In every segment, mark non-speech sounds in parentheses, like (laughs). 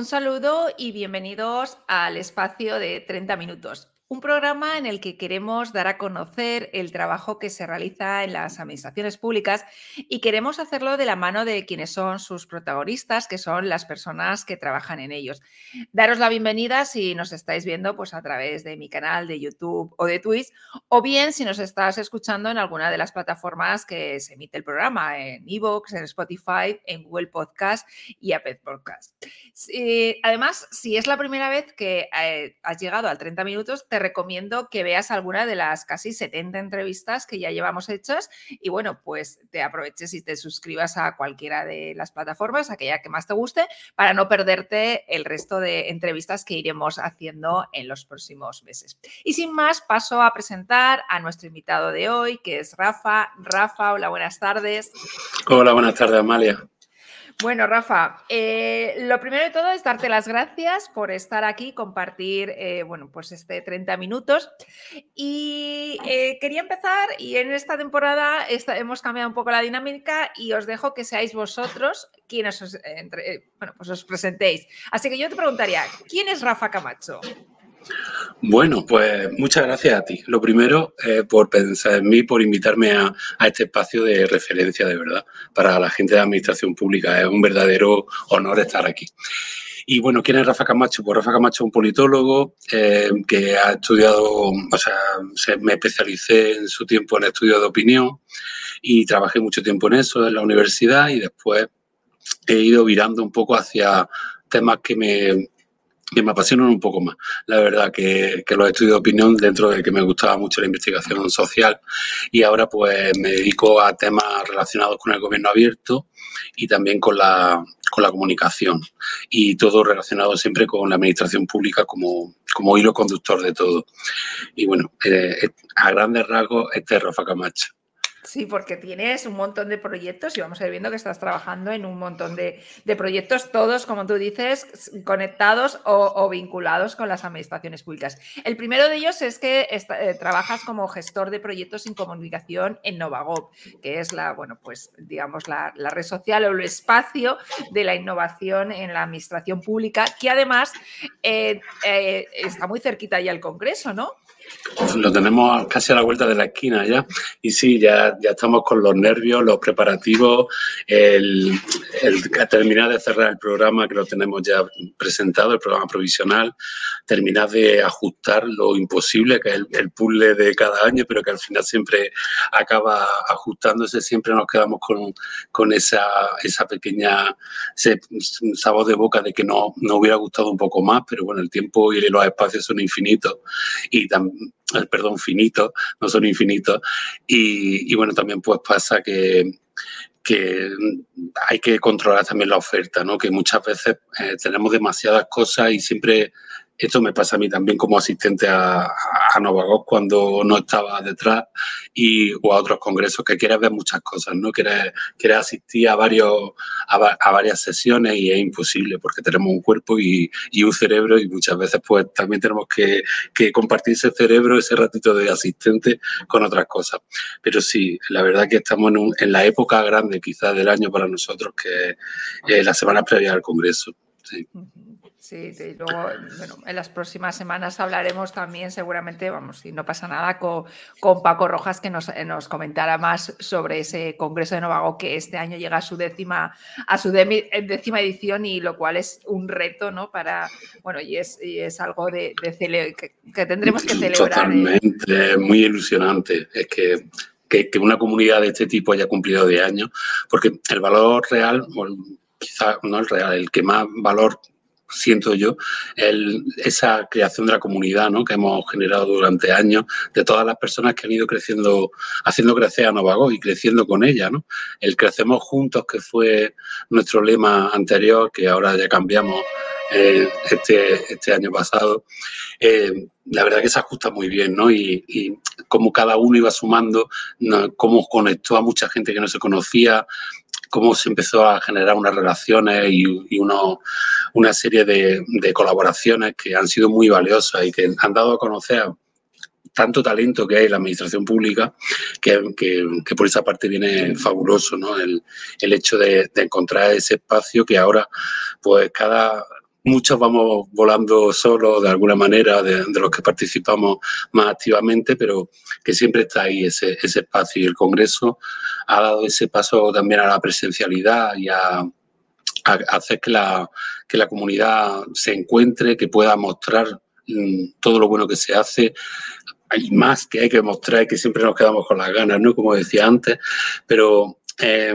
Un saludo y bienvenidos al espacio de 30 minutos. Un programa en el que queremos dar a conocer el trabajo que se realiza en las administraciones públicas y queremos hacerlo de la mano de quienes son sus protagonistas, que son las personas que trabajan en ellos. Daros la bienvenida si nos estáis viendo pues, a través de mi canal de YouTube o de Twitch, o bien si nos estás escuchando en alguna de las plataformas que se emite el programa, en Evox, en Spotify, en Google Podcast y Apple Podcast. además, si es la primera vez que eh, has llegado al 30 minutos, te recomiendo que veas alguna de las casi 70 entrevistas que ya llevamos hechas y bueno, pues te aproveches y te suscribas a cualquiera de las plataformas, aquella que más te guste, para no perderte el resto de entrevistas que iremos haciendo en los próximos meses. Y sin más, paso a presentar a nuestro invitado de hoy, que es Rafa. Rafa, hola, buenas tardes. Hola, buenas tardes, Amalia. Bueno, Rafa, eh, lo primero de todo es darte las gracias por estar aquí, compartir, eh, bueno, pues este 30 minutos. Y eh, quería empezar, y en esta temporada hemos cambiado un poco la dinámica y os dejo que seáis vosotros quienes os, bueno, pues os presentéis. Así que yo te preguntaría, ¿quién es Rafa Camacho? Bueno, pues muchas gracias a ti. Lo primero, eh, por pensar en mí, por invitarme a, este espacio de referencia, de verdad, para la gente de Administración Pública. Es un verdadero honor estar aquí. Y bueno, ¿quién es Rafa Camacho? Pues Rafa Camacho es un politólogo eh, que ha estudiado, o sea, me especialicé en su tiempo en estudios de opinión y trabajé mucho tiempo en eso en la universidad y después he ido virando un poco hacia temas que me, que me apasionan un poco más. La verdad que, que los estudios de opinión dentro de que me gustaba mucho la investigación social y ahora pues me dedico a temas relacionados con el gobierno abierto y también con la, con la comunicación y todo relacionado siempre con la administración pública como, como hilo conductor de todo. Y bueno, eh, a grandes rasgos, este es Rafa Camacho. Sí, porque tienes un montón de proyectos y vamos a ir viendo que estás trabajando en un montón de, proyectos, todos, como tú dices, conectados o, vinculados con las administraciones públicas. El primero de ellos es que eh, trabajas como gestor de proyectos sin comunicación en Novagov, que es la, bueno, pues digamos la, red social o el espacio de la innovación en la administración pública, que además eh, eh, está muy cerquita ya al Congreso, ¿no? Lo tenemos casi a la vuelta de la esquina ya. Y sí, ya, ya estamos con los nervios, los preparativos, el, el terminar de cerrar el programa que lo tenemos ya presentado, el programa provisional, terminar de ajustar lo imposible, que es el, puzzle de cada año, pero que al final siempre acaba ajustándose. Siempre nos quedamos con, con esa, esa pequeña ese sabor de boca de que no, no hubiera gustado un poco más, pero bueno, el tiempo y los espacios son infinitos y también el perdón, finito, no son infinitos. Y, bueno, también pues pasa que, que hay que controlar también la oferta, ¿no? Que muchas veces eh, tenemos demasiadas cosas y siempre esto me pasa a mí también como asistente a, a Novagos cuando no estaba detrás y, o a otros congresos que quieres ver muchas cosas, ¿no? Quieres, quieres asistir a, varios, a, varias sesiones y es imposible porque tenemos un cuerpo y, un cerebro y muchas veces pues también tenemos que, compartir ese cerebro, ese ratito de asistente con otras cosas. Pero sí, la verdad que estamos en, en la época grande quizás del año para nosotros que es la semana previa al congreso. Sí. Sí, y luego, en las próximas semanas hablaremos también, seguramente, vamos, si no pasa nada, con, con Paco Rojas, que nos, eh, nos, comentará más sobre ese Congreso de Novago que este año llega a su décima, a su décima edición y lo cual es un reto, ¿no? Para, bueno, y es, y es algo de, que, tendremos que celebrar. ¿eh? Totalmente, muy ilusionante. Es que que, que, una comunidad de este tipo haya cumplido de años, porque el valor real, quizá no el real, el que más valor siento yo, esa creación de la comunidad ¿no? que hemos generado durante años, de todas las personas que han ido creciendo, haciendo crecer a Novago y creciendo con ella. ¿no? El crecemos juntos, que fue nuestro lema anterior, que ahora ya cambiamos eh, este, este año pasado. Eh, la verdad que se ajusta muy bien, ¿no? Y, y como cada uno iba sumando, ¿no? cómo conectó a mucha gente que no se conocía, cómo se empezó a generar unas relaciones y, una serie de, colaboraciones que han sido muy valiosas y que han dado a conocer tanto talento que hay en la administración pública, que, por esa parte viene fabuloso, ¿no? El, hecho de, encontrar ese espacio que ahora, pues cada, muchos vamos volando solos de alguna manera, de, los que participamos más activamente, pero que siempre está ahí ese, ese espacio y el Congreso ha dado ese paso también a la presencialidad y a, hacer que la, que la comunidad se encuentre, que pueda mostrar mm, todo lo bueno que se hace. Hay más que hay que mostrar y que siempre nos quedamos con las ganas, ¿no? Como decía antes, pero eh,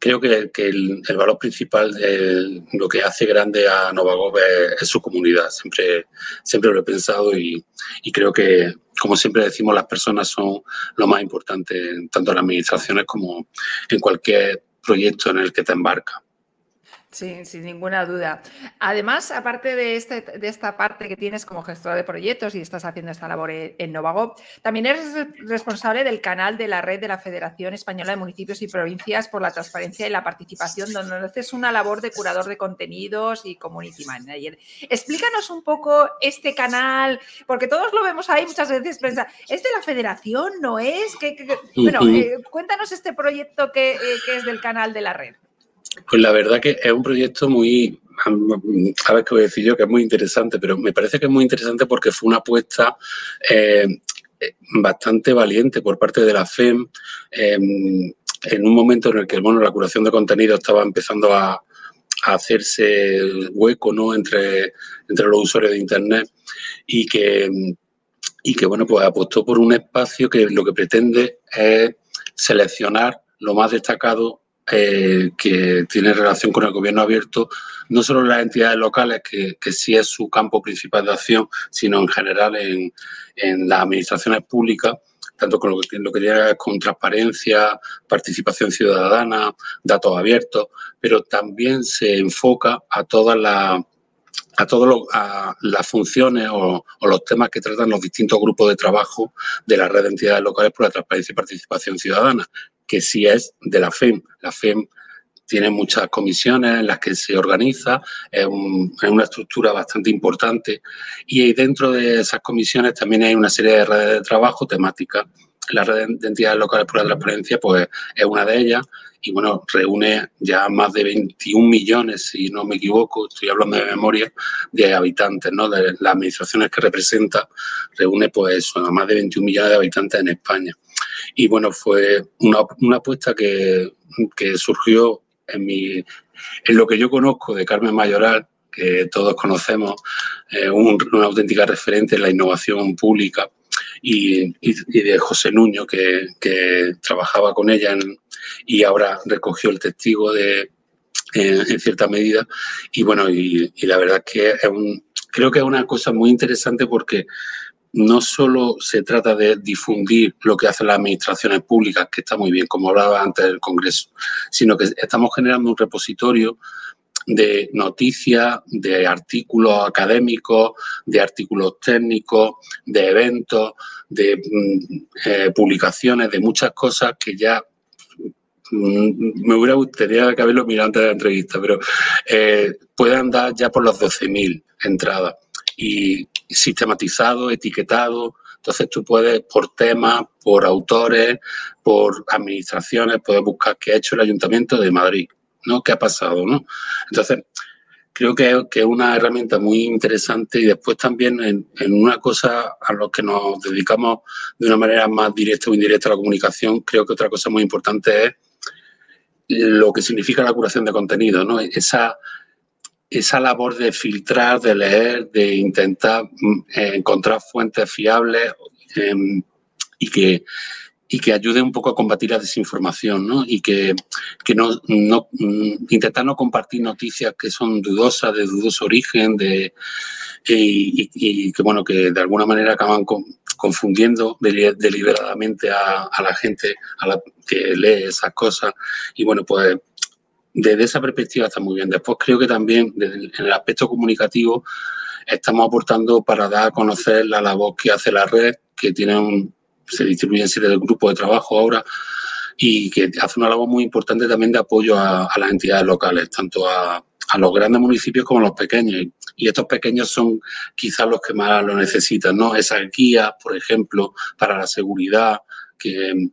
creo que, el, valor principal de lo que hace grande a Novagov es, su comunidad. Siempre, siempre lo he pensado y, y, creo que, como siempre decimos, las personas son lo más importante, tanto en las administraciones como en cualquier proyecto en el que te embarcas. Sí, sin ninguna duda. Además, aparte de, este, de esta parte que tienes como gestora de proyectos y estás haciendo esta labor en Novago, también eres responsable del canal de la red de la Federación Española de Municipios y Provincias por la Transparencia y la Participación, donde haces una labor de curador de contenidos y community manager. Explícanos un poco este canal, porque todos lo vemos ahí muchas veces, ¿es de la Federación? ¿No es? Bueno, eh, cuéntanos este proyecto que, eh, que es del canal de la red. Pues la verdad que es un proyecto muy, qué a decir yo, que es muy interesante, pero me parece que es muy interesante porque fue una apuesta eh, bastante valiente por parte de la FEM em, en un momento en el que bueno, la curación de contenido estaba empezando a, hacerse hueco ¿no? entre, entre los usuarios de Internet y que, y que bueno, pues apostó por un espacio que lo que pretende es seleccionar lo más destacado eh, que tiene relación con el gobierno abierto, no solo las entidades locales, que, que, sí es su campo principal de acción, sino en general en, en las administraciones públicas, tanto con lo que, lo que tiene con transparencia, participación ciudadana, datos abiertos, pero también se enfoca a todas las a todas las funciones o, los temas que tratan los distintos grupos de trabajo de la red de entidades locales por la transparencia y participación ciudadana, que sí es de la FEM. La FEM tiene muchas comisiones en las que se organiza, es, una estructura bastante importante y dentro de esas comisiones también hay una serie de redes de trabajo temáticas. La red de entidades locales por la transparencia pues, es una de ellas y bueno, reúne ya más de 21 millones, si no me equivoco, estoy hablando de memoria, de habitantes, ¿no? De las administraciones que representa, reúne pues más de 21 millones de habitantes en España. Y bueno, fue una, una apuesta que, que surgió en, mi, en lo que yo conozco de Carmen Mayoral, que todos conocemos, eh, una auténtica referente en la innovación pública, y, y, de José Nuño, que, que trabajaba con ella y ahora recogió el testigo de, en, cierta medida. Y bueno, y, y, la verdad es que es un, creo que es una cosa muy interesante porque no solo se trata de difundir lo que hacen las administraciones públicas, que está muy bien, como hablaba antes del Congreso, sino que estamos generando un repositorio de noticias, de artículos académicos, de artículos técnicos, de eventos, de mm, eh, publicaciones, de muchas cosas que ya mm, me hubiera gustaría que haberlo mirado antes de la entrevista, pero eh, puedan dar ya por las 12.000 entradas. Y sistematizado, etiquetado. Entonces tú puedes, por temas, por autores, por administraciones, puedes buscar qué ha hecho el Ayuntamiento de Madrid, ¿no? ¿Qué ha pasado, no? Entonces, creo que, que es una herramienta muy interesante y después también en, en, una cosa a lo que nos dedicamos de una manera más directa o indirecta a la comunicación, creo que otra cosa muy importante es lo que significa la curación de contenido, ¿no? Esa esa labor de filtrar, de leer, de intentar mm, encontrar fuentes fiables em, y que y que ayude un poco a combatir la desinformación, ¿no? Y que, que no, no mm, intentar no compartir noticias que son dudosas, de dudoso origen, y, que bueno, que de alguna manera acaban con, confundiendo deliberadamente a, a, la gente a la que lee esas cosas. Y bueno, pues desde esa perspectiva está muy bien. Después creo que también en el aspecto comunicativo estamos aportando para dar a conocer la labor que hace la red, que tiene un, se distribuye en serie de grupos de trabajo ahora y que hace una labor muy importante también de apoyo a, a las entidades locales, tanto a, a, los grandes municipios como a los pequeños. Y estos pequeños son quizás los que más lo necesitan, ¿no? Esas guías, por ejemplo, para la seguridad, que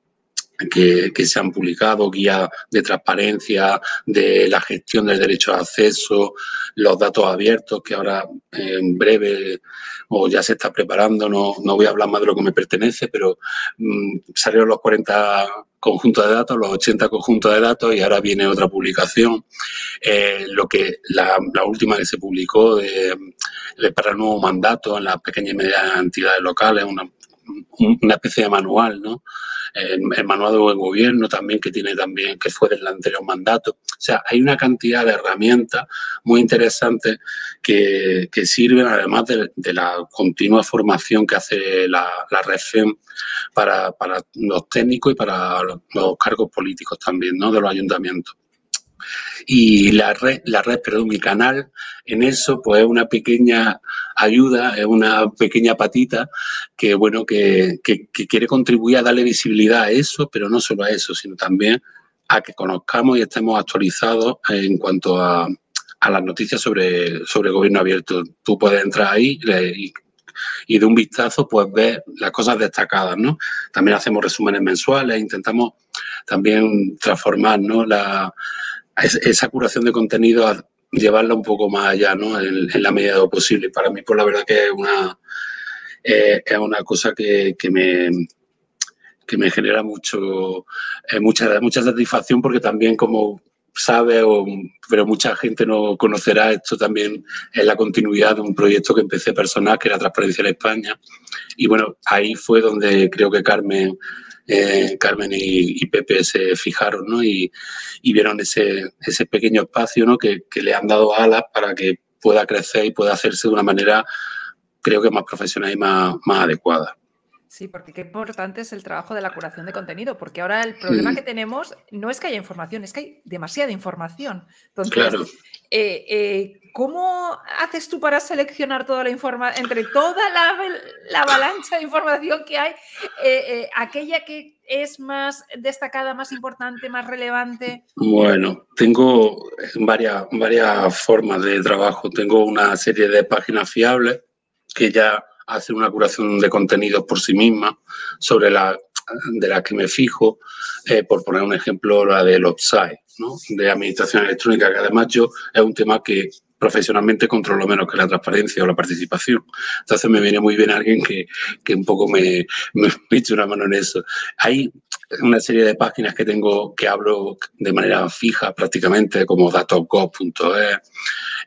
que, se han publicado, guías de transparencia, de la gestión del derecho de acceso, los datos abiertos, que ahora en breve o ya se está preparando, no, no voy a hablar más de lo que me pertenece, pero mm, salieron los 40 conjuntos de datos, los 80 conjuntos de datos y ahora viene otra publicación. Eh, lo que la, última que se publicó de, para el nuevo mandato en las pequeñas y medianas entidades locales, una, una especie de manual, ¿no? el, manual de buen gobierno también que tiene también, que fue del anterior mandato. O sea, hay una cantidad de herramientas muy interesantes que, sirven además de, la continua formación que hace la, la REFEM para, para los técnicos y para los, los cargos políticos también, ¿no? De los ayuntamientos. Y la red, la red, perdón, mi canal, en eso, pues es una pequeña ayuda, es una pequeña patita que, bueno, que, quiere contribuir a darle visibilidad a eso, pero no solo a eso, sino también a que conozcamos y estemos actualizados en cuanto a, las noticias sobre, sobre gobierno abierto. Tú puedes entrar ahí y, y de un vistazo pues ver las cosas destacadas, ¿no? También hacemos resúmenes mensuales, intentamos también transformar, ¿no? La, esa curación de contenido llevarla un poco más allá, ¿no? En, la medida de lo posible. Para mí, pues la verdad que es una, eh, es una cosa que, me que me genera mucho, eh, mucha, mucha satisfacción porque también como sabe, o, pero mucha gente no conocerá, esto también es la continuidad de un proyecto que empecé personal, que era Transparencia en España. Y bueno, ahí fue donde creo que Carmen eh, Carmen y, Pepe se fijaron ¿no? y, vieron ese, ese pequeño espacio ¿no? que, le han dado alas para que pueda crecer y pueda hacerse de una manera, creo que más profesional y más, más adecuada. Sí, porque qué importante es el trabajo de la curación de contenido, porque ahora el problema que tenemos no es que haya información, es que hay demasiada información. Entonces, claro. Eh, eh, ¿cómo haces tú para seleccionar toda la información, entre toda la, avalancha de información que hay, eh, aquella que es más destacada, más importante, más relevante? Bueno, tengo varias, varias formas de trabajo. Tengo una serie de páginas fiables que ya hacen una curación de contenidos por sí misma, sobre la de las que me fijo, por poner un ejemplo, la del Upside de administración electrónica, que además yo es un tema que profesionalmente controlo menos que la transparencia o la participación. Entonces me viene muy bien alguien que, que un poco me, me, (laughs) eche una mano en eso. Hay una serie de páginas que tengo que hablo de manera fija prácticamente, como datosgov.es,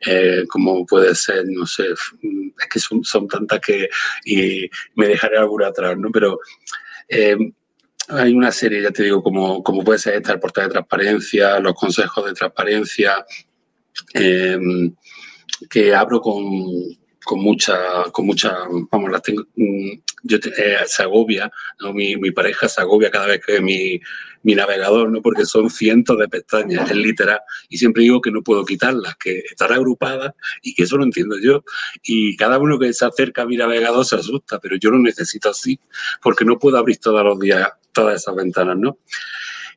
eh, como puede ser, no sé, es que son, son tantas que y me dejaré alguna atrás, ¿no? Pero eh, hay una serie, ya te digo, como, como puede ser esta, el portal de transparencia, los consejos de transparencia, em, que abro con, con mucha, con mucha, vamos, las tengo, mm, yo eh, se agobia, mi, mi, pareja se agobia cada vez que mi, mi, navegador, ¿no? porque son cientos de pestañas, es literal, y siempre digo que no puedo quitarlas, que están agrupadas y que eso lo entiendo yo. Y cada uno que se acerca a mi navegador se asusta, pero yo lo necesito así, porque no puedo abrir todos los días todas esas ventanas, ¿no?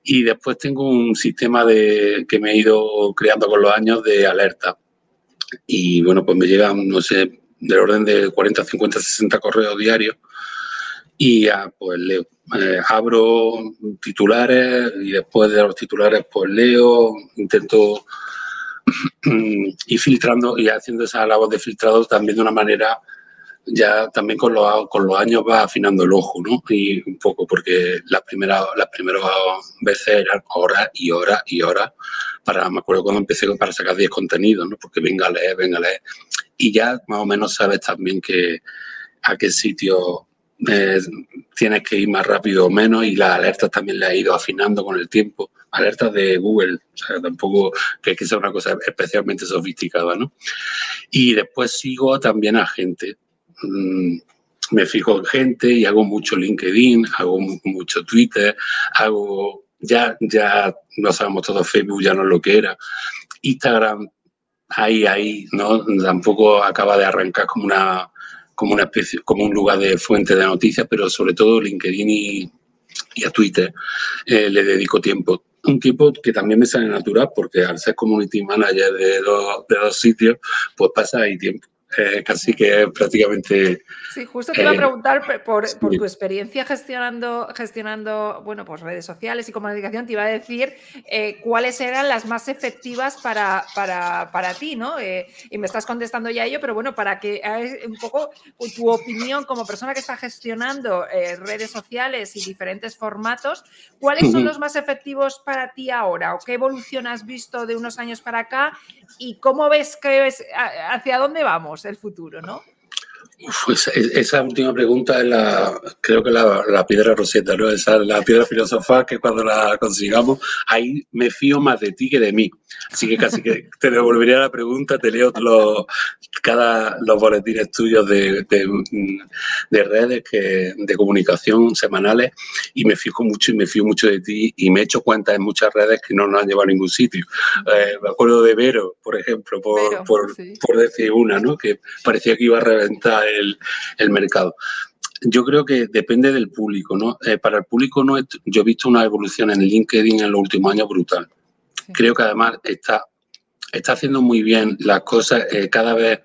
Y después tengo un sistema de, que me he ido creando con los años de alerta. Y bueno, pues me llegan, no sé, del orden de 40, 50, 60 correos diarios y pues leo. Eh, abro titulares y después de los titulares pues leo, intento (clears throat) ir filtrando y haciendo esa labor de filtrado también de una manera ya también con los, con los años va afinando el ojo, ¿no? Y un poco, porque las primeras, las primeras veces eran horas y horas y horas para, me acuerdo cuando empecé para sacar 10 contenidos, ¿no? Porque venga a leer, venga a leer. Y ya más o menos sabes también que a qué sitio eh, tienes que ir más rápido o menos y las alertas también le ha ido afinando con el tiempo. Alertas de Google, o sea, tampoco que, que sea una cosa especialmente sofisticada, ¿no? Y después sigo también a gente Mm, me fijo en gente y hago mucho LinkedIn, hago mucho Twitter, hago, ya, ya no sabemos todo Facebook, ya no es lo que era. Instagram, ahí, ahí, ¿no? Tampoco acaba de arrancar como una, como una especie, como un lugar de fuente de noticias, pero sobre todo LinkedIn y, a Twitter eh, le dedico tiempo. Un tiempo que también me sale natural porque al ser community manager de dos, de dos sitios, pues pasa ahí tiempo eh, casi que prácticamente... Sí, justo te iba a eh, preguntar por, tu experiencia gestionando, gestionando bueno, pues redes sociales y comunicación, te iba a decir eh, cuáles eran las más efectivas para, para, ti, ¿no? y me estás contestando ya ello, pero bueno, para que un poco tu opinión como persona que está gestionando redes sociales y diferentes formatos, ¿cuáles son los más efectivos para ti ahora? ¿O qué evolución has visto de unos años para acá? ¿Y cómo ves que es, hacia dónde vamos el futuro, no? Pues esa última pregunta es la, creo que la, piedra roseta, ¿no? Esa la piedra filosofal que cuando la consigamos, ahí me fío más de ti que de mí. Así que casi que te devolvería la pregunta, te leo los, cada, los boletines tuyos de, de, redes, que, de comunicación semanales, y me fijo mucho y me fío mucho de ti y me he hecho cuenta en muchas redes que no nos han llevado a ningún sitio. Eh, me acuerdo de Vero, por ejemplo, por, por, decir una, ¿no? Que parecía que iba a reventar el, mercado. Yo creo que depende del público, ¿no? Eh, para el público no, yo he visto una evolución en LinkedIn en los últimos años brutal. Creo que además está, está haciendo muy bien las cosas, eh, cada vez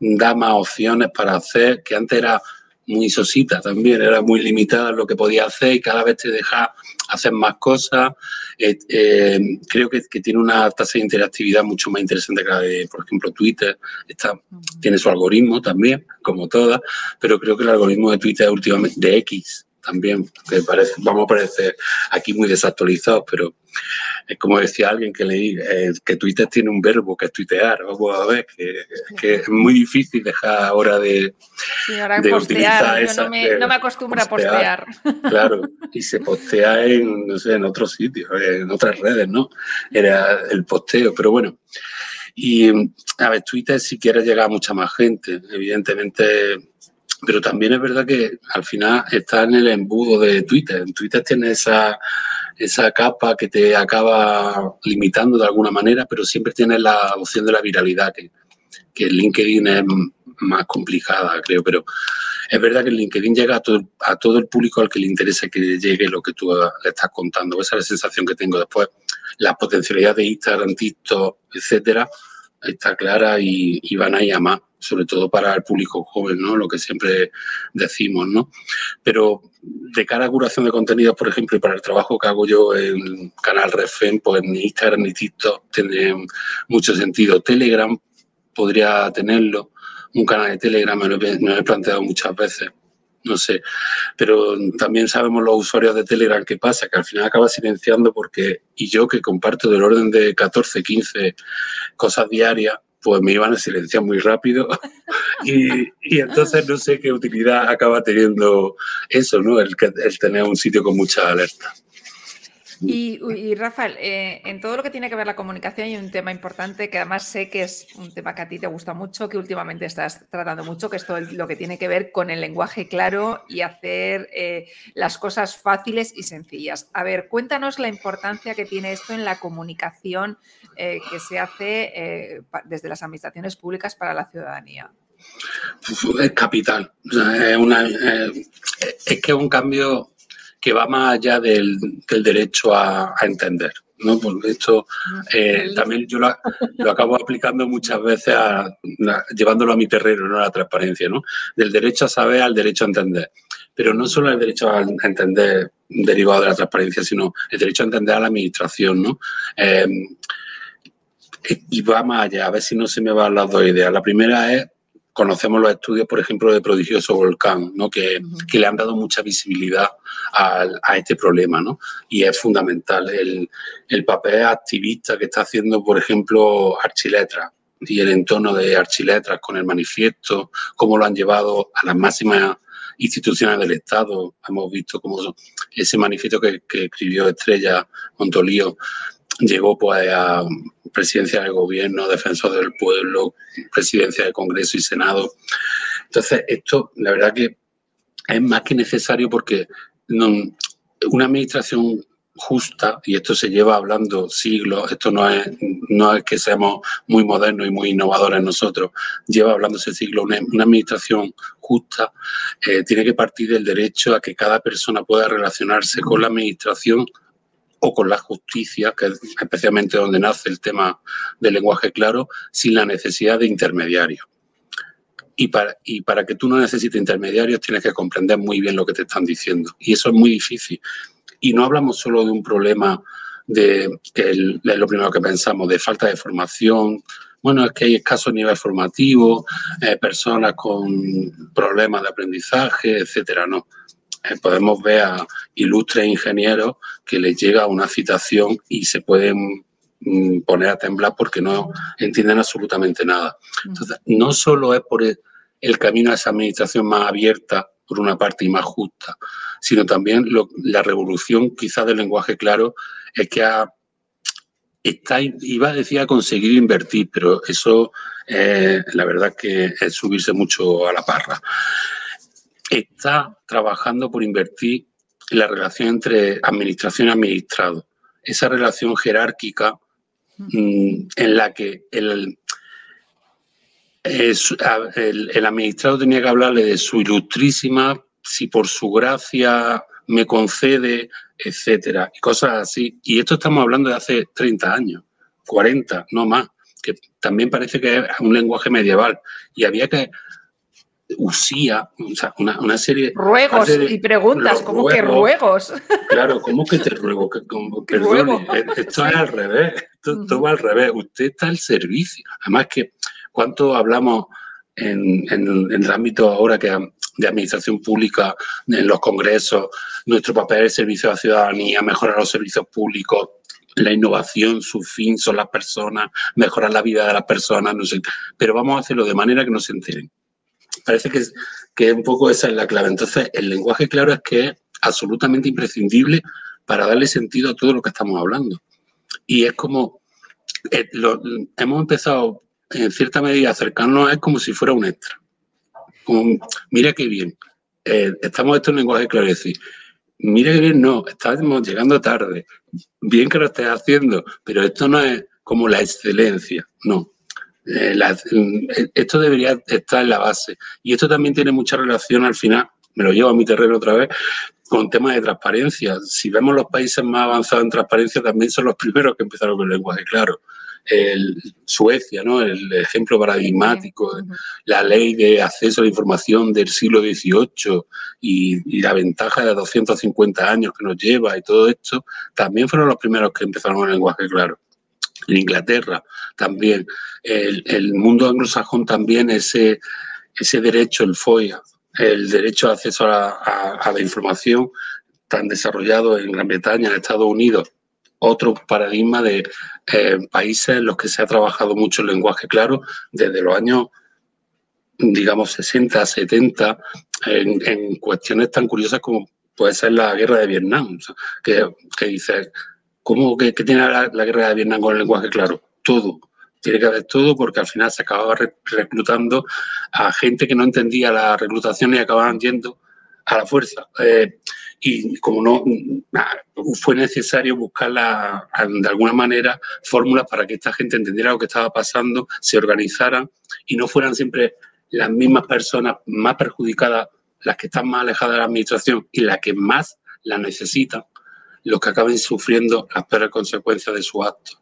da más opciones para hacer, que antes era muy sosita también, era muy limitada lo que podía hacer y cada vez te deja hacer más cosas. Eh, eh, creo que, tiene una tasa de interactividad mucho más interesante que la de, por ejemplo, Twitter. Está, tiene su algoritmo también, como todas, pero creo que el algoritmo de Twitter últimamente, de X, también, que parece, vamos a parecer aquí muy desactualizados, pero es como decía alguien que leí, eh, que Twitter tiene un verbo que es tuitear, vamos a ver, que, es muy difícil dejar ahora de, utilizar esa, no, me, no me acostumbro a postear. Claro, (laughs) y se postea en, no sé, en otros sitios, en otras redes, ¿no? Era el posteo, pero bueno. Y, a ver, Twitter si quiere llegar a mucha más gente, evidentemente pero también es verdad que al final está en el embudo de Twitter. Twitter tiene esa, esa capa que te acaba limitando de alguna manera, pero siempre tiene la opción de la viralidad, que, que LinkedIn es más complicada, creo, pero es verdad que LinkedIn llega a todo, a todo el público al que le interesa que llegue lo que tú le estás contando. Esa es la sensación que tengo después. La potencialidad de Instagram, TikTok, etcétera, está clara y, van a llamar, sobre todo para el público joven, ¿no? Lo que siempre decimos, ¿no? Pero de cara a curación de contenidos, por ejemplo, y para el trabajo que hago yo en Canal Refen, pues ni Instagram ni TikTok tienen mucho sentido. Telegram podría tenerlo, un canal de Telegram me lo he planteado muchas veces no sé. Pero también sabemos los usuarios de Telegram qué pasa, que al final acaba silenciando porque, y yo que comparto del orden de 14, 15 cosas diarias, pues me iban a silenciar muy rápido (laughs) y, y, entonces no sé qué utilidad acaba teniendo eso, ¿no? El, tener un sitio con mucha alerta. Y, Rafael, eh, en todo lo que tiene que ver la comunicación hay un tema importante que además sé que es un tema que a ti te gusta mucho, que últimamente estás tratando mucho, que es todo lo que tiene que ver con el lenguaje claro y hacer eh, las cosas fáciles y sencillas. A ver, cuéntanos la importancia que tiene esto en la comunicación eh, que se hace desde las administraciones públicas para la ciudadanía. Es capital. es que es un cambio que va más allá del, derecho a, entender. ¿no? Porque esto eh, también yo lo, acabo aplicando muchas veces llevándolo a mi terreno, ¿no? a la transparencia, ¿no? Del derecho a saber al derecho a entender. Pero no solo el derecho a entender derivado de la transparencia, sino el derecho a entender a la administración, ¿no? Eh, y va más allá, a ver si no se me van las dos ideas. La primera es conocemos los estudios, por ejemplo, de Prodigioso Volcán, ¿no? que, que le han dado mucha visibilidad a, a, este problema. ¿no? Y es fundamental el, el, papel activista que está haciendo, por ejemplo, Archiletras y el entorno de Archiletras con el manifiesto, cómo lo han llevado a las máximas instituciones del Estado. Hemos visto cómo ese manifiesto que, que escribió Estrella Montolío llegó pues a presidencia del gobierno, defensor del pueblo, presidencia del Congreso y Senado. Entonces, esto, la verdad que es más que necesario porque una administración justa, y esto se lleva hablando siglos, esto no es, no es que seamos muy modernos y muy innovadores nosotros, lleva hablándose siglos, una, una administración justa eh, tiene que partir del derecho a que cada persona pueda relacionarse con la administración o con la justicia, que es especialmente donde nace el tema del lenguaje claro, sin la necesidad de intermediarios. y para, y para que tú no necesites intermediarios tienes que comprender muy bien lo que te están diciendo. Y eso es muy difícil. Y no hablamos solo de un problema de, que es lo primero que pensamos, de falta de formación. Bueno, es que hay escaso nivel formativo, eh, personas con problemas de aprendizaje, etcétera, no. Podemos ver a ilustres ingenieros que les llega una citación y se pueden mm, poner a temblar porque no entienden absolutamente nada. Entonces, no solo es por el, camino a esa administración más abierta, por una parte, y más justa, sino también la revolución quizás del lenguaje claro es que está, iba a decir a conseguir invertir, pero eso eh, la verdad que es subirse mucho a la parra está trabajando por invertir la relación entre administración y administrado. Esa relación jerárquica mm, en la que el, el, administrado tenía que hablarle de su ilustrísima, si por su gracia me concede, etcétera, y cosas así. Y esto estamos hablando de hace 30 años, 40, no más, que también parece que es un lenguaje medieval. Y había que usía, o sea, una, serie... Ruegos y preguntas, ¿cómo que ruegos? Claro, ¿cómo que te ruego? Que, (laughs) perdone, eh, esto es al revés, esto, va al revés, usted está al servicio. Además que, ¿cuánto hablamos en, el ámbito ahora que de administración pública, en los congresos, nuestro papel es servicio a la ciudadanía, mejorar los servicios públicos, la innovación, su fin son las personas, mejorar la vida de las personas, no sé. Pero vamos a hacerlo de manera que no se enteren parece que, es, que un poco esa es la clave. Entonces, el lenguaje claro es que es absolutamente imprescindible para darle sentido a todo lo que estamos hablando. Y es como, eh, hemos empezado en cierta medida a acercarnos, es como si fuera un extra. mira qué bien, eh, estamos esto en lenguaje claro, es decir, mira qué bien, no, estamos llegando tarde, bien que lo estés haciendo, pero esto no es como la excelencia, no. Eh, eh, esto debería estar en la base. Y esto también tiene mucha relación al final, me lo llevo a mi terreno otra vez, con temas de transparencia. Si vemos los países más avanzados en transparencia, también son los (laughs) primeros que empezaron con el lenguaje claro. El, Suecia, ¿no? el ejemplo paradigmático, la ley de acceso a la información del siglo XVIII y, y, la ventaja de 250 años que nos lleva y todo esto, también fueron los primeros que empezaron con el lenguaje claro en Inglaterra también, el, mundo anglosajón también, ese, ese derecho, el FOIA, el derecho de acceso a, la información tan desarrollado en Gran Bretaña, en Estados Unidos, otro paradigma de eh, países en los que se ha trabajado mucho el lenguaje claro desde los años, digamos, 60, 70, en, cuestiones tan curiosas como puede ser la guerra de Vietnam, que dice, ¿Cómo que, tiene la, guerra de Vietnam con el lenguaje claro? Todo. Tiene que haber todo porque al final se acababa reclutando a gente que no entendía la reclutación y acababan yendo a la fuerza. Eh, y como no fue necesario buscar de alguna manera fórmulas para que esta gente entendiera lo que estaba pasando, se organizaran y no fueran siempre las mismas personas más perjudicadas, las que están más alejadas de la administración y las que más la necesitan, los que acaben sufriendo las peores consecuencias de su acto.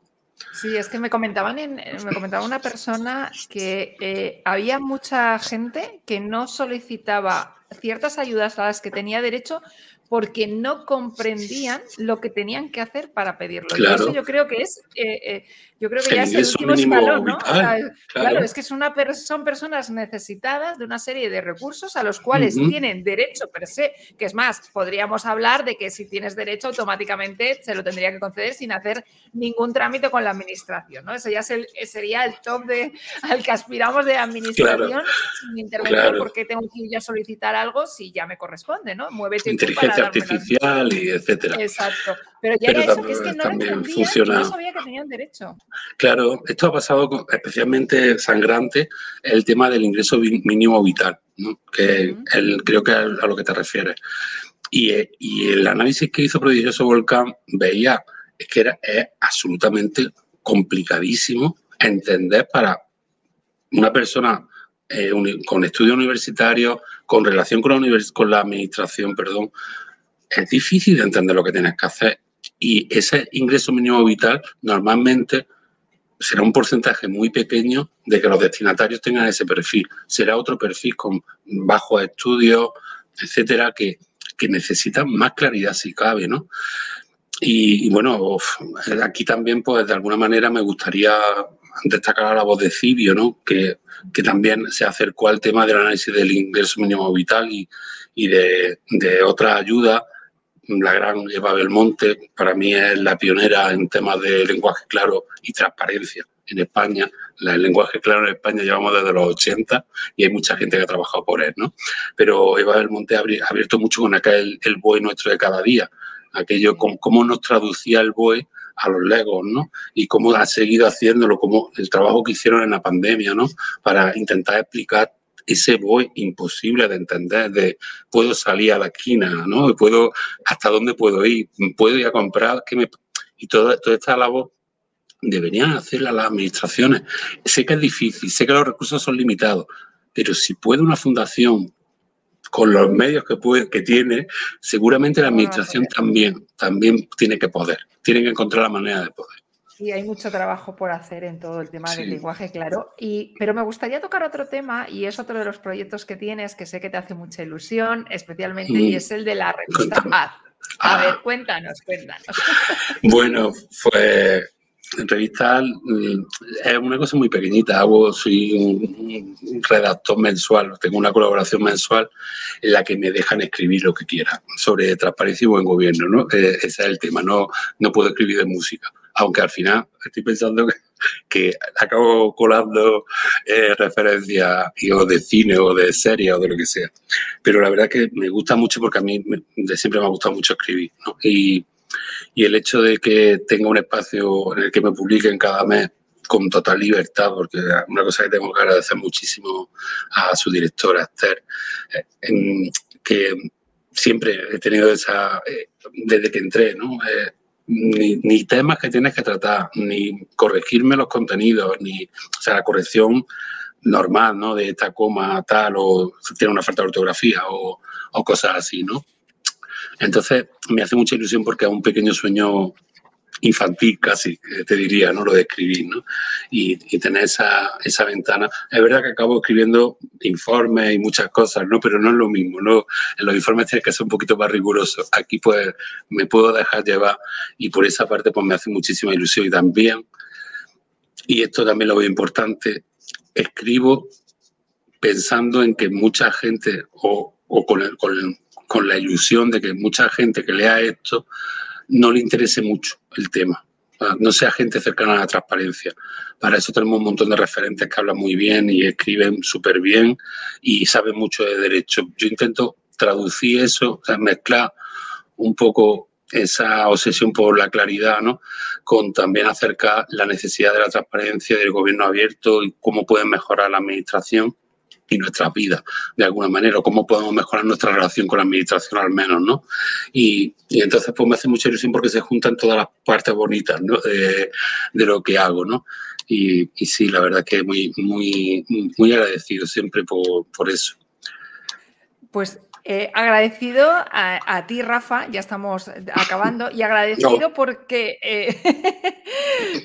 Sí, es que me comentaban en, me comentaba una persona que eh, había mucha gente que no solicitaba ciertas ayudas a las que tenía derecho porque no comprendían lo que tenían que hacer para pedirlo. Y eso yo creo que es, eh, eh, yo creo que ya es el último escalón, ¿no? claro. es que es una son personas necesitadas de una serie de recursos a los cuales tienen derecho per se, que es más, podríamos hablar de que si tienes derecho automáticamente se lo tendría que conceder sin hacer ningún trámite con la administración, ¿no? Ese ya sería el top de, al que aspiramos de administración sin intervenir porque tengo que ir a solicitar algo si ya me corresponde, ¿no? Muévete Inteligencia artificial y etcétera. Exacto. Pero ya era eso, que es que no no sabía que tenían derecho. Claro, esto ha pasado especialmente sangrante el tema del ingreso mínimo vital, que creo que es a lo que te refieres. Y, el análisis que hizo Prodigioso Volcán veía que era es absolutamente complicadísimo entender para una persona eh, con estudios universitarios, con relación con la, con la administración, perdón, es difícil de entender lo que tienes que hacer. Y ese ingreso mínimo vital normalmente será un porcentaje muy pequeño de que los destinatarios tengan ese perfil. Será otro perfil con bajos estudios, etcétera, que, que necesitan más claridad si cabe, ¿no? Y, bueno, aquí también, pues de alguna manera me gustaría destacar a la voz de Cibio, ¿no? Que, que también se acercó al tema del análisis del ingreso mínimo vital y, y de, de otra ayuda la gran Eva Belmonte, para mí es la pionera en temas de lenguaje claro y transparencia en España. El lenguaje claro en España llevamos desde los 80 y hay mucha gente que ha trabajado por él, ¿no? Pero Eva Belmonte ha abierto mucho con aquel el BOE nuestro de cada día, aquello con cómo nos traducía el BOE a los legos, ¿no? Y cómo ha seguido haciéndolo, como el trabajo que hicieron en la pandemia, ¿no? Para intentar explicar ese voy imposible de entender, de puedo salir a la esquina, ¿no? Puedo, ¿Hasta dónde puedo ir? ¿Puedo ir a comprar? ¿Qué me... Y toda, toda esta labor deberían hacerla las administraciones. Sé que es difícil, sé que los recursos son limitados, pero si puede una fundación con los medios que, puede, que tiene, seguramente la administración también, también tiene que poder, tiene que encontrar la manera de poder. Sí, hay mucho trabajo por hacer en todo el tema del lenguaje, claro. Y, pero me gustaría tocar otro tema y es otro de los proyectos que tienes que sé que te hace mucha ilusión, especialmente, y es el de la revista A ah. ver, cuéntanos, cuéntanos. (laughs) Bueno, pues revista mm, es una cosa muy pequeñita. Hago, soy un redactor mensual, tengo una colaboración mensual en la que me dejan escribir lo que quiera sobre transparencia y buen gobierno, ¿no? Eh, ese es el tema, no, no puedo escribir de música aunque al final estoy pensando que, acabo colando eh, referencias o de cine o de serie o de lo que sea. Pero la verdad que me gusta mucho porque a mí de siempre me ha gustado mucho escribir. Y, el hecho de que tenga un espacio en el que me publiquen cada mes con total libertad, porque una cosa que tengo que agradecer muchísimo a su directora, Esther, eh, que siempre he tenido esa, eh, desde que entré, ¿no? Ni, temas que tienes que tratar, ni corregirme los contenidos, ni, o sea, la corrección normal, ¿no? De esta coma tal o tiene una falta de ortografía o, o cosas así, ¿no? Entonces, me hace mucha ilusión porque es un pequeño sueño infantil casi, te diría, ¿no? Lo de escribir, ¿no? Y, tener esa, esa, ventana. Es verdad que acabo escribiendo informes y muchas cosas, ¿no? Pero no es lo mismo, ¿no? En los informes tienes que ser un poquito más riguroso. Aquí, pues, me puedo dejar llevar y por esa parte, pues, me hace muchísima ilusión y también, y esto también lo veo importante, escribo pensando en que mucha gente, o, o con, con, con la ilusión de que mucha gente que lea esto, no le interese mucho el tema. No sea gente cercana a la transparencia. Para eso tenemos un montón de referentes que hablan muy bien y escriben súper bien y saben mucho de derecho. Yo intento traducir eso, mezclar un poco esa obsesión por la claridad, ¿no? Con también acercar la necesidad de la transparencia del gobierno abierto y cómo pueden mejorar la administración y nuestra vida, de alguna manera, o cómo podemos mejorar nuestra relación con la administración al menos, ¿no? Y, entonces pues me hace mucha ilusión porque se juntan todas las partes bonitas de, lo que hago, ¿no? Y, sí, la verdad que muy, muy, muy agradecido siempre por, eso. Pues eh, agradecido a, ti, Rafa, ya estamos acabando, y agradecido porque... Eh,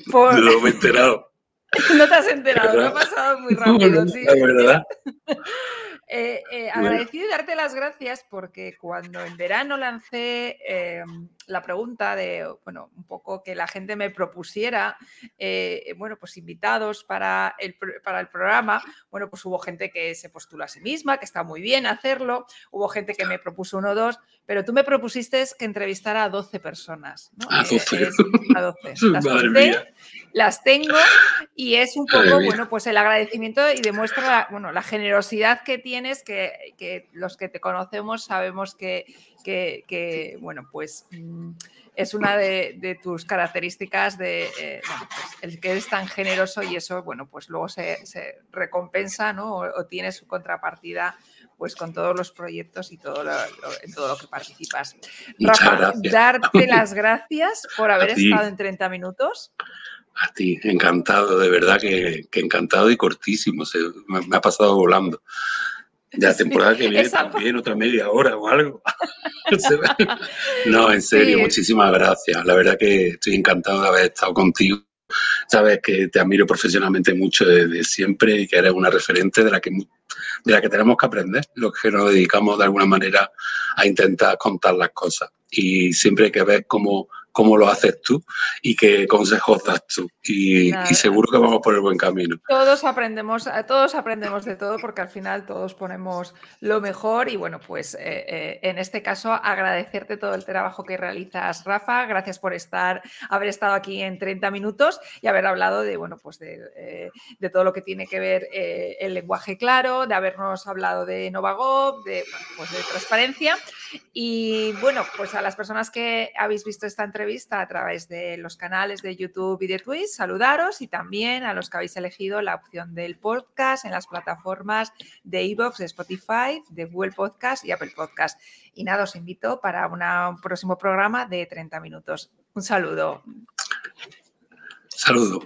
(laughs) por... No me he enterado. (laughs) No te has enterado, lo ha pasado muy (laughs) rápido. sí. verdad. (laughs) Eh, eh, agradecido y darte las gracias porque cuando en verano lancé em, la pregunta de, bueno, un poco que la gente me propusiera, eh, bueno, pues invitados para el, para el programa, bueno, pues hubo gente que se postuló a sí misma, que está muy bien hacerlo, hubo gente que me propuso uno o dos, pero tú me propusiste que entrevistara a 12 personas. ¿no? A 12. a 12. (laughs) Las, las tengo y es un poco, bueno, pues el agradecimiento y demuestra, bueno, la generosidad que tiene que, los que te conocemos sabemos que, bueno, pues mm, es una de, tus características de eh, pues, el que eres tan generoso y eso, bueno, pues luego se, recompensa, ¿no? O, tiene su contrapartida pues con todos los proyectos y todo en todo lo que participas. Rafa, darte las (laughs) gracias por haber estado en 30 minutos. A ti, encantado, de verdad que, encantado y cortísimo, me, ha pasado volando. (laughs) La temporada que viene también, otra media hora o algo. (laughs) (laughs) no, en serio, muchísimas gracias. La verdad que estoy encantado de haber estado contigo sabes que te admiro profesionalmente mucho desde siempre y que eres una referente de la que de la que tenemos que aprender, los que nos dedicamos de alguna manera a intentar contar las cosas. Y siempre hay que ver cómo cómo lo haces tú y qué consejos das tú. Y, seguro que vamos por el buen camino. Todos aprendemos, eh, todos aprendemos de todo porque al final todos ponemos lo mejor y bueno, pues eh, eh, en este caso agradecerte todo el trabajo que realizas, Rafa. Gracias por estar, haber estado aquí en 30 minutos y haber hablado de, bueno, pues de, todo lo que tiene que ver el lenguaje claro, de habernos hablado de Novagov, de, pues de transparencia. Y bueno, pues a las personas que habéis visto esta entrevista, vista a través de los canales de YouTube y de Twitch, saludaros y también a los que habéis elegido la opción del podcast en las plataformas de iVoox, de Spotify, de Google Podcast y Apple Podcast. Y nada, os invito para un próximo programa de 30 minutos. Un saludo. Saludo.